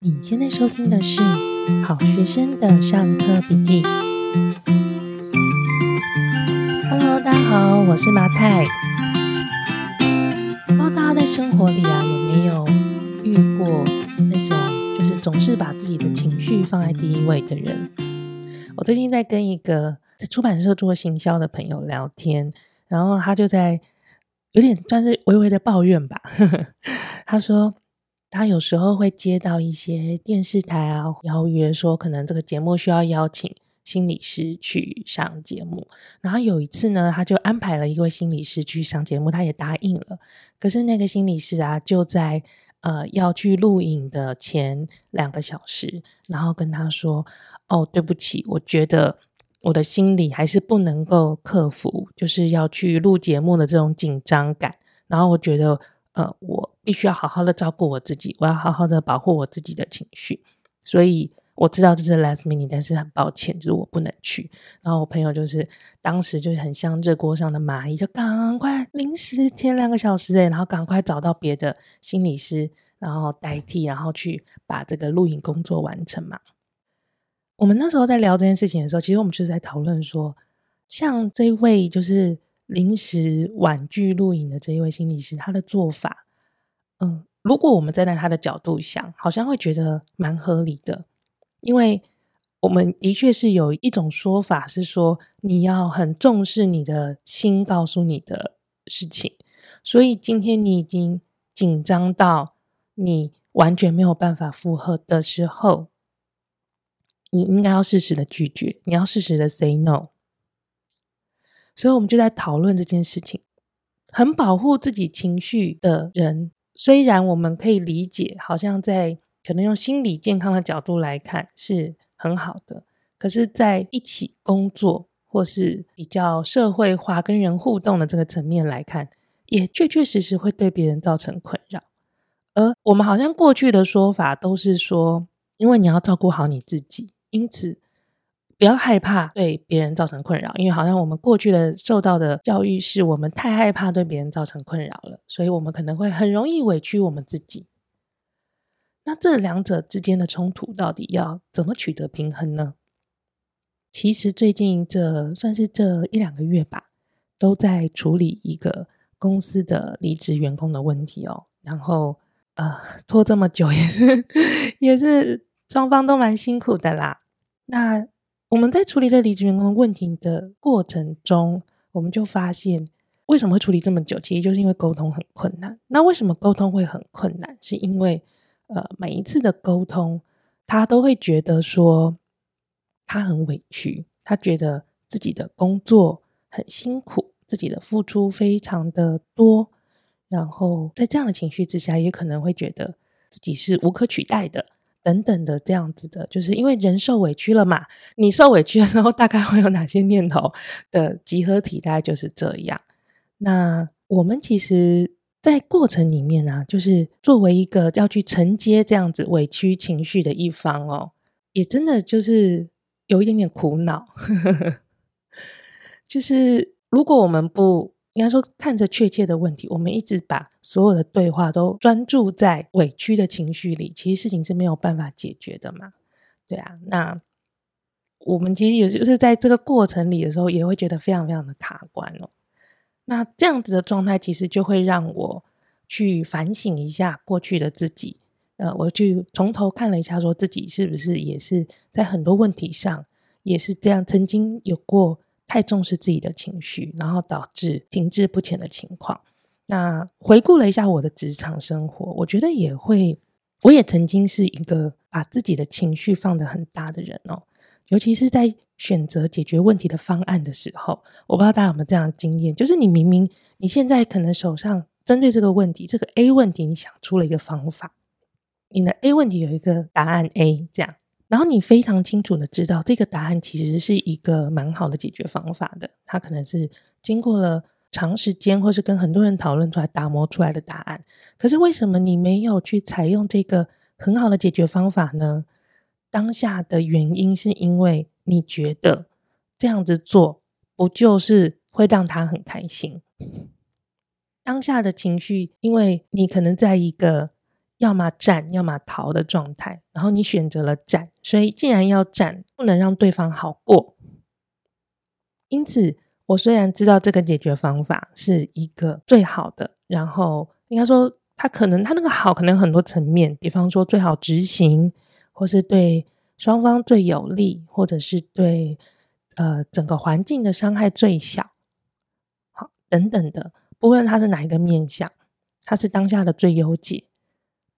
你现在收听的是《好学生的上课笔记》。Hello，大家好，我是麻太。不知道大家在生活里啊，有没有遇过那种就是总是把自己的情绪放在第一位的人？我最近在跟一个在出版社做行销的朋友聊天，然后他就在有点算是微微的抱怨吧。他说。他有时候会接到一些电视台啊邀约，说可能这个节目需要邀请心理师去上节目。然后有一次呢，他就安排了一位心理师去上节目，他也答应了。可是那个心理师啊，就在呃要去录影的前两个小时，然后跟他说：“哦，对不起，我觉得我的心理还是不能够克服，就是要去录节目的这种紧张感。然后我觉得。”呃，我必须要好好的照顾我自己，我要好好的保护我自己的情绪。所以我知道这是 last minute，但是很抱歉，就是我不能去。然后我朋友就是当时就是很像热锅上的蚂蚁，就赶快临时填两个小时诶，然后赶快找到别的心理师，然后代替，然后去把这个录影工作完成嘛。我们那时候在聊这件事情的时候，其实我们就是在讨论说，像这位就是。临时婉拒录影的这一位心理师，他的做法，嗯，如果我们站在他的角度想，好像会觉得蛮合理的，因为我们的确是有一种说法是说，你要很重视你的心告诉你的事情，所以今天你已经紧张到你完全没有办法负荷的时候，你应该要适时的拒绝，你要适时的 say no。所以，我们就在讨论这件事情。很保护自己情绪的人，虽然我们可以理解，好像在可能用心理健康的角度来看是很好的，可是，在一起工作或是比较社会化、跟人互动的这个层面来看，也确确实实会对别人造成困扰。而我们好像过去的说法都是说，因为你要照顾好你自己，因此。不要害怕对别人造成困扰，因为好像我们过去的受到的教育是我们太害怕对别人造成困扰了，所以我们可能会很容易委屈我们自己。那这两者之间的冲突到底要怎么取得平衡呢？其实最近这算是这一两个月吧，都在处理一个公司的离职员工的问题哦。然后呃，拖这么久也是 也是双方都蛮辛苦的啦。那我们在处理这离职员工的问题的过程中，我们就发现为什么会处理这么久，其实就是因为沟通很困难。那为什么沟通会很困难？是因为呃，每一次的沟通，他都会觉得说他很委屈，他觉得自己的工作很辛苦，自己的付出非常的多，然后在这样的情绪之下，也可能会觉得自己是无可取代的。等等的这样子的，就是因为人受委屈了嘛，你受委屈的时候，大概会有哪些念头的集合体？大概就是这样。那我们其实，在过程里面、啊，就是作为一个要去承接这样子委屈情绪的一方哦，也真的就是有一点点苦恼。就是如果我们不应该说，看着确切的问题，我们一直把所有的对话都专注在委屈的情绪里，其实事情是没有办法解决的嘛？对啊，那我们其实也就是在这个过程里的时候，也会觉得非常非常的卡关哦。那这样子的状态，其实就会让我去反省一下过去的自己。呃，我去从头看了一下，说自己是不是也是在很多问题上也是这样，曾经有过。太重视自己的情绪，然后导致停滞不前的情况。那回顾了一下我的职场生活，我觉得也会，我也曾经是一个把自己的情绪放得很大的人哦。尤其是在选择解决问题的方案的时候，我不知道大家有没有这样的经验，就是你明明你现在可能手上针对这个问题，这个 A 问题，你想出了一个方法，你的 A 问题有一个答案 A 这样。然后你非常清楚的知道，这个答案其实是一个蛮好的解决方法的。它可能是经过了长时间，或是跟很多人讨论出来打磨出来的答案。可是为什么你没有去采用这个很好的解决方法呢？当下的原因是因为你觉得这样子做不就是会让他很开心？当下的情绪，因为你可能在一个要么战，要么逃的状态。然后你选择了战，所以既然要战，不能让对方好过。因此，我虽然知道这个解决方法是一个最好的，然后应该说，他可能他那个好可能很多层面，比方说最好执行，或是对双方最有利，或者是对呃整个环境的伤害最小，好等等的，不论他是哪一个面向，他是当下的最优解。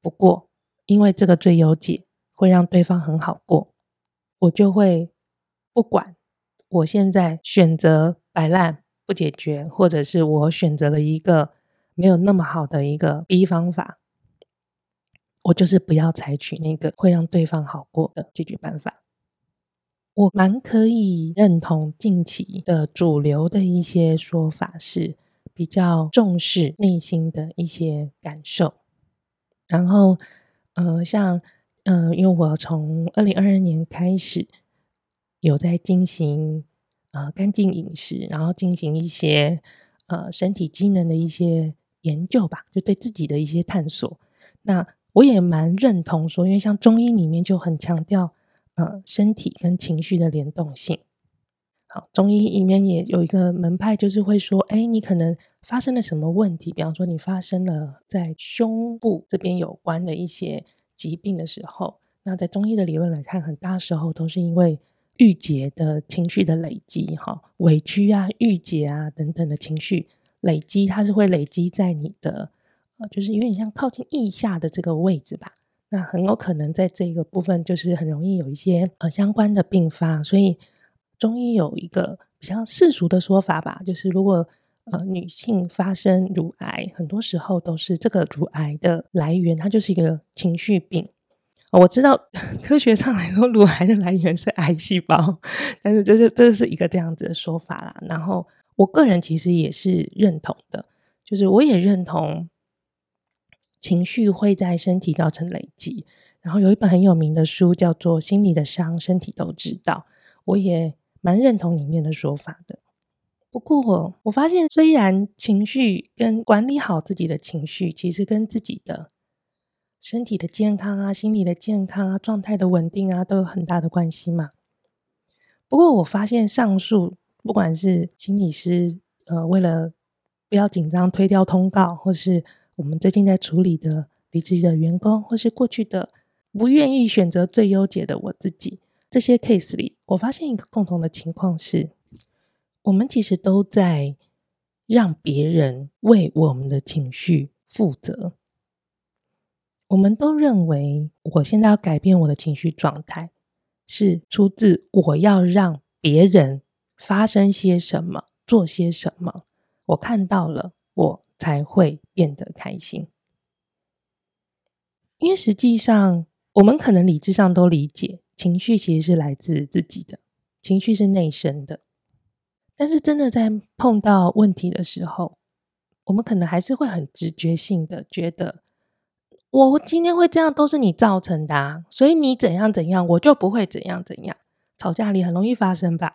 不过，因为这个最优解会让对方很好过，我就会不管。我现在选择摆烂不解决，或者是我选择了一个没有那么好的一个 B 方法，我就是不要采取那个会让对方好过的解决办法。我蛮可以认同近期的主流的一些说法，是比较重视内心的一些感受。然后，呃，像，呃，因为我从二零二二年开始。有在进行呃干净饮食，然后进行一些呃身体机能的一些研究吧，就对自己的一些探索。那我也蛮认同说，因为像中医里面就很强调呃身体跟情绪的联动性。好，中医里面也有一个门派，就是会说，哎，你可能发生了什么问题？比方说，你发生了在胸部这边有关的一些疾病的时候，那在中医的理论来看，很大时候都是因为。郁结的情绪的累积，哈，委屈啊、郁结啊等等的情绪累积，它是会累积在你的，呃，就是有点像靠近腋下的这个位置吧。那很有可能在这个部分，就是很容易有一些呃相关的并发。所以中医有一个比较世俗的说法吧，就是如果呃女性发生乳癌，很多时候都是这个乳癌的来源，它就是一个情绪病。我知道 科学上来说，乳癌的来源是癌细胞，但是这是这是一个这样子的说法啦。然后我个人其实也是认同的，就是我也认同情绪会在身体造成累积。然后有一本很有名的书叫做《心理的伤，身体都知道》，我也蛮认同里面的说法的。不过我发现，虽然情绪跟管理好自己的情绪，其实跟自己的。身体的健康啊，心理的健康啊，状态的稳定啊，都有很大的关系嘛。不过我发现上述，不管是心理师，呃，为了不要紧张推掉通告，或是我们最近在处理的离职的员工，或是过去的不愿意选择最优解的我自己，这些 case 里，我发现一个共同的情况是，我们其实都在让别人为我们的情绪负责。我们都认为，我现在要改变我的情绪状态，是出自我要让别人发生些什么，做些什么，我看到了，我才会变得开心。因为实际上，我们可能理智上都理解，情绪其实是来自自己的，情绪是内生的。但是，真的在碰到问题的时候，我们可能还是会很直觉性的觉得。我今天会这样，都是你造成的啊，所以你怎样怎样，我就不会怎样怎样。吵架里很容易发生吧？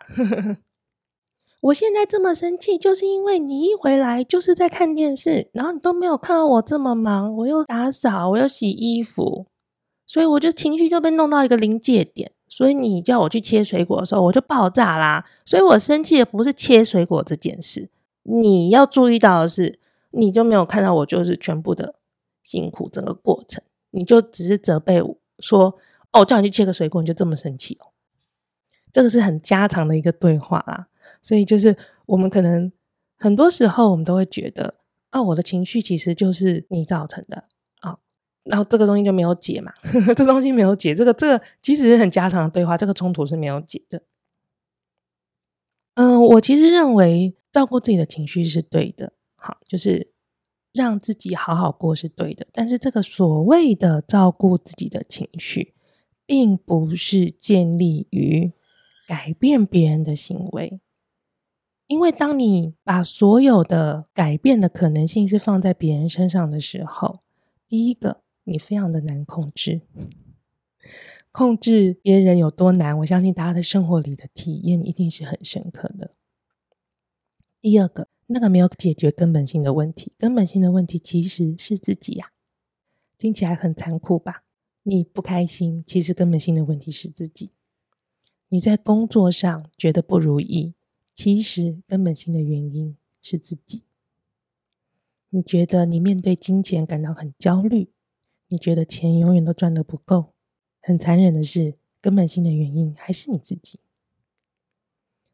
我现在这么生气，就是因为你一回来就是在看电视，然后你都没有看到我这么忙，我又打扫，我又洗衣服，所以我就情绪就被弄到一个临界点。所以你叫我去切水果的时候，我就爆炸啦。所以我生气的不是切水果这件事，你要注意到的是，你就没有看到我就是全部的。辛苦整个过程，你就只是责备我说：“哦，叫你去切个水果，你就这么生气哦？”这个是很家常的一个对话啦。所以就是我们可能很多时候我们都会觉得啊，我的情绪其实就是你造成的，然后这个东西就没有解嘛，呵呵，这东西没有解，这个这个即使是很家常的对话，这个冲突是没有解的。嗯，我其实认为照顾自己的情绪是对的，好，就是。让自己好好过是对的，但是这个所谓的照顾自己的情绪，并不是建立于改变别人的行为。因为当你把所有的改变的可能性是放在别人身上的时候，第一个，你非常的难控制。控制别人有多难？我相信大家的生活里的体验一定是很深刻的。第二个。那个没有解决根本性的问题，根本性的问题其实是自己呀、听起来很残酷吧？你不开心，其实根本性的问题是自己。你在工作上觉得不如意，其实根本性的原因是自己。你觉得你面对金钱感到很焦虑，你觉得钱永远都赚得不够，很残忍的是，根本性的原因还是你自己。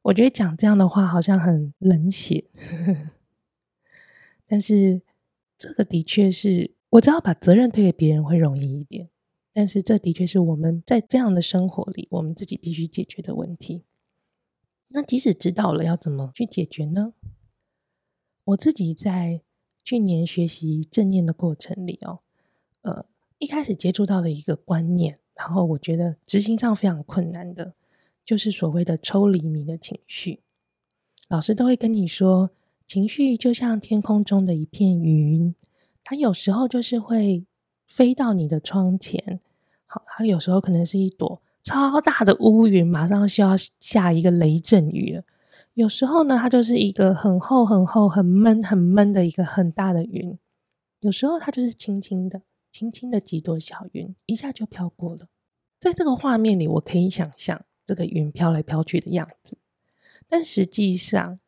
我觉得讲这样的话好像很冷血，但是这个的确是，我知道把责任推给别人会容易一点，但是这的确是我们在这样的生活里，我们自己必须解决的问题。那即使知道了要怎么去解决呢？我自己在。去年学习正念的过程里哦，呃，一开始接触到的一个观念，然后我觉得执行上非常困难的，就是所谓的抽离你的情绪。老师都会跟你说，情绪就像天空中的一片云，它有时候就是会飞到你的窗前，好，它有时候可能是一朵超大的乌云，马上需要下一个雷阵雨了。有时候呢，它就是一个很厚、很厚、很闷、很闷的一个很大的云；有时候它就是轻轻的、轻轻的几朵小云，一下就飘过了。在这个画面里，我可以想象这个云飘来飘去的样子。但实际上，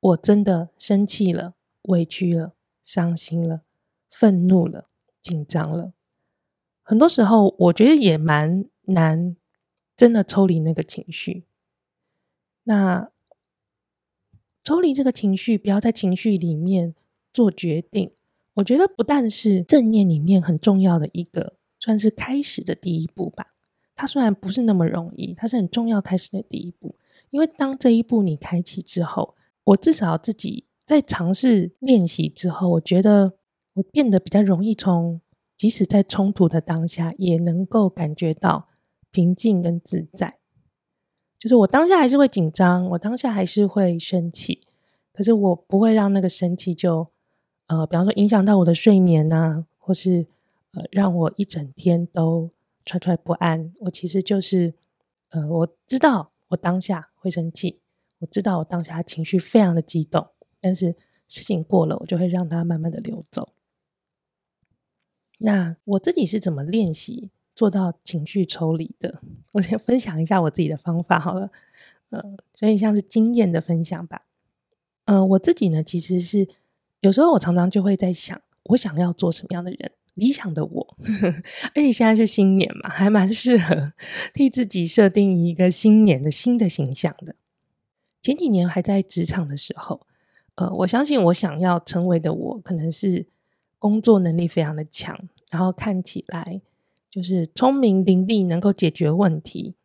我真的生气了、委屈了、伤心了、愤怒了、紧张了。很多时候，我觉得也蛮难，真的抽离那个情绪。那。抽离这个情绪，不要在情绪里面做决定。我觉得不但是正念里面很重要的一个，算是开始的第一步吧。它虽然不是那么容易，它是很重要开始的第一步。因为当这一步你开启之后，我至少自己在尝试练习之后，我觉得我变得比较容易从即使在冲突的当下，也能够感觉到平静跟自在。就是我当下还是会紧张，我当下还是会生气，可是我不会让那个生气就，呃，比方说影响到我的睡眠啊，或是呃，让我一整天都惴惴不安。我其实就是，呃，我知道我当下会生气，我知道我当下情绪非常的激动，但是事情过了，我就会让它慢慢的流走。那我自己是怎么练习做到情绪抽离的，我先分享一下我自己的方法好了，呃，所以像是经验的分享吧。呃，我自己呢，其实是有时候我常常就会在想，我想要做什么样的人，理想的我。而且现在是新年嘛，还蛮适合替自己设定一个新年的新的形象的。前几年还在职场的时候，呃，我相信我想要成为的我，可能是工作能力非常的强，然后看起来。就是聪明伶俐，能够解决问题，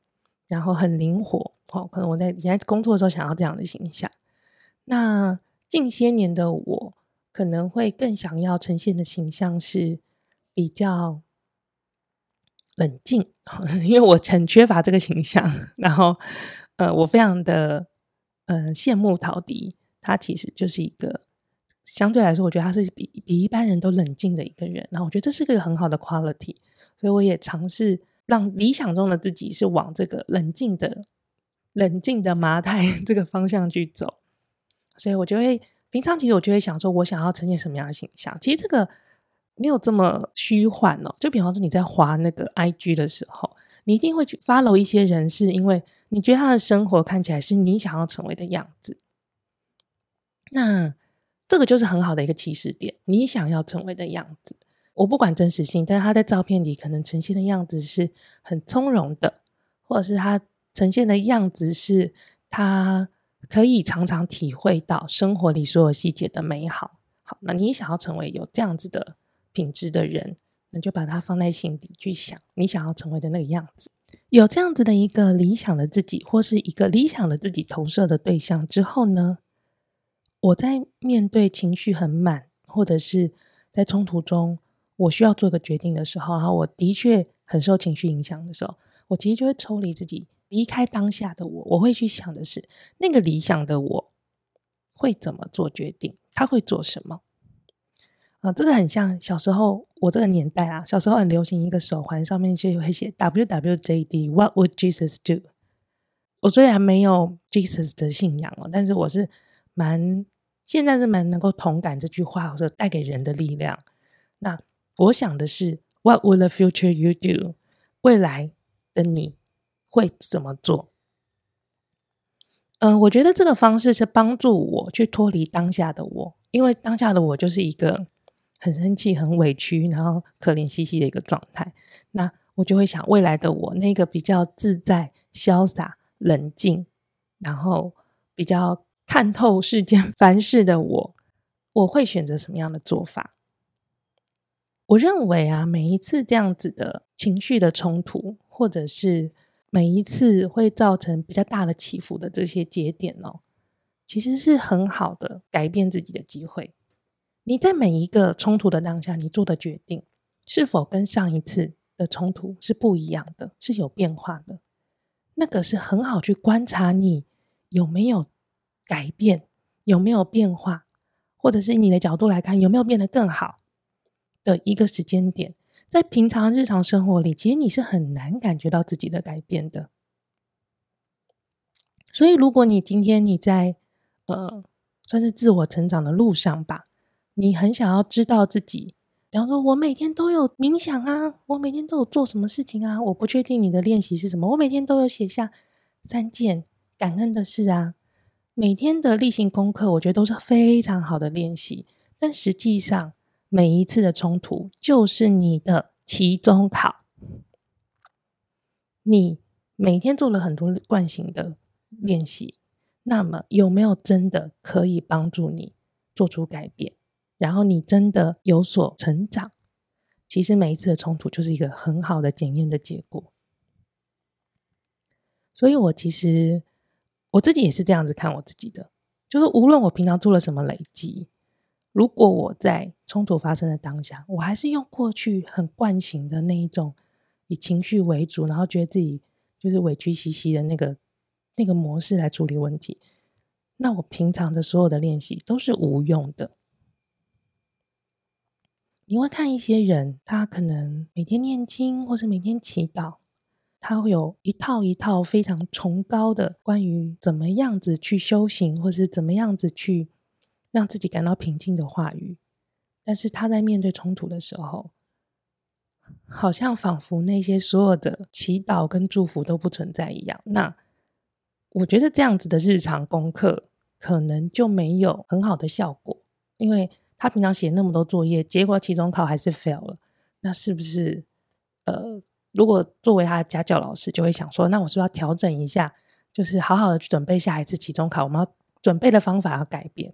然后很灵活。哦，可能我在以前工作的时候想要这样的形象。那近些年的我可能会更想要呈现的形象是比较冷静，因为我很缺乏这个形象。然后，呃，我非常的呃羡慕陶迪，他其实就是一个相对来说，我觉得他是比比一般人都冷静的一个人。然后，我觉得这是个很好的 quality。所以我也尝试让理想中的自己是往这个冷静的、冷静的麻 太这个方向去走。所以我就会平常其实我就会想说，我想要呈现什么样的形象？其实这个没有这么虚幻哦。就比方说你在滑那个 IG 的时候，你一定会去 follow 一些人，是因为你觉得他的生活看起来是你想要成为的样子。那这个就是很好的一个起始点，你想要成为的样子。我不管真实性，但是他在照片里可能呈现的样子是很从容的，或者是他呈现的样子是他可以常常体会到生活里所有细节的美好。好，那你想要成为有这样子的品质的人，那就把它放在心底去想你想要成为的那个样子。有这样子的一个理想的自己，或是一个理想的自己投射的对象之后呢，我在面对情绪很满，或者是在冲突中。我需要做个决定的时候，然后我的确很受情绪影响的时候，我其实就会抽离自己，离开当下的我。我会去想的是，那个理想的我会怎么做决定？他会做什么？啊，这个很像小时候我这个年代啊，小时候很流行一个手环，上面就会写 WWJD，What would Jesus do？我虽然没有 Jesus 的信仰哦，但是我是蛮现在是蛮能够同感这句话，或者带给人的力量。那我想的是，What would the future you do？未来的你会怎么做？嗯、我觉得这个方式是帮助我去脱离当下的我，因为当下的我就是一个很生气、很委屈，然后可怜兮兮的一个状态。那我就会想，未来的我，那个比较自在、潇洒、冷静，然后比较看透世间 凡事的我，我会选择什么样的做法？我认为啊，每一次这样子的情绪的冲突，或者是每一次会造成比较大的起伏的这些节点哦，其实是很好的改变自己的机会。你在每一个冲突的当下，你做的决定是否跟上一次的冲突是不一样的，是有变化的？那个是很好去观察你有没有改变，有没有变化，或者是你的角度来看有没有变得更好。的一个时间点，在平常日常生活里，其实你是很难感觉到自己的改变的。所以，如果你今天你在呃，算是自我成长的路上吧，你很想要知道自己，比方说，我每天都有冥想啊，我每天都有做什么事情啊，我不确定你的练习是什么，我每天都有写下三件感恩的事啊，每天的例行功课，我觉得都是非常好的练习，但实际上。每一次的冲突就是你的期中考。你每天做了很多惯性的练习，那么有没有真的可以帮助你做出改变？然后你真的有所成长？其实每一次的冲突就是一个很好的检验的结果。所以我其实我自己也是这样子看我自己的，就是无论我平常做了什么累积。如果我在冲突发生的当下，我还是用过去很惯性的那一种以情绪为主，然后觉得自己就是委屈兮兮的那个那个模式来处理问题，那我平常的所有的练习都是无用的。你会看一些人，他可能每天念经，或是每天祈祷，他会有一套一套非常崇高的关于怎么样子去修行，或是怎么样子去。让自己感到平静的话语，但是他在面对冲突的时候，好像仿佛那些所有的祈祷跟祝福都不存在一样。那我觉得这样子的日常功课可能就没有很好的效果，因为他平常写那么多作业，结果期中考还是 fail 了。那是不是呃，如果作为他的家教老师，就会想说，那我是不是要调整一下，就是好好的去准备下一次期中考？我们要准备的方法要改变。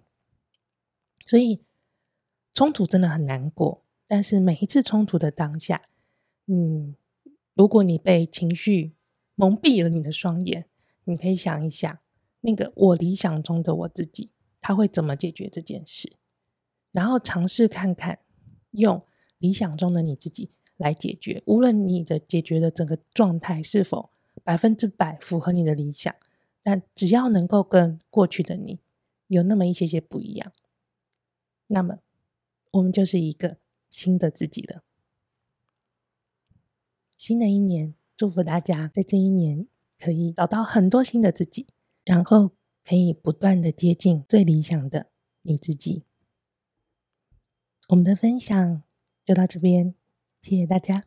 所以冲突真的很难过，但是每一次冲突的当下，嗯，如果你被情绪蒙蔽了你的双眼，你可以想一想，那个我理想中的我自己，他会怎么解决这件事？然后尝试看看，用理想中的你自己来解决，无论你的解决的整个状态是否百分之百符合你的理想，但只要能够跟过去的你有那么一些些不一样。那么，我们就是一个新的自己了。新的一年，祝福大家在这一年可以找到很多新的自己，然后可以不断的接近最理想的你自己。我们的分享就到这边，谢谢大家。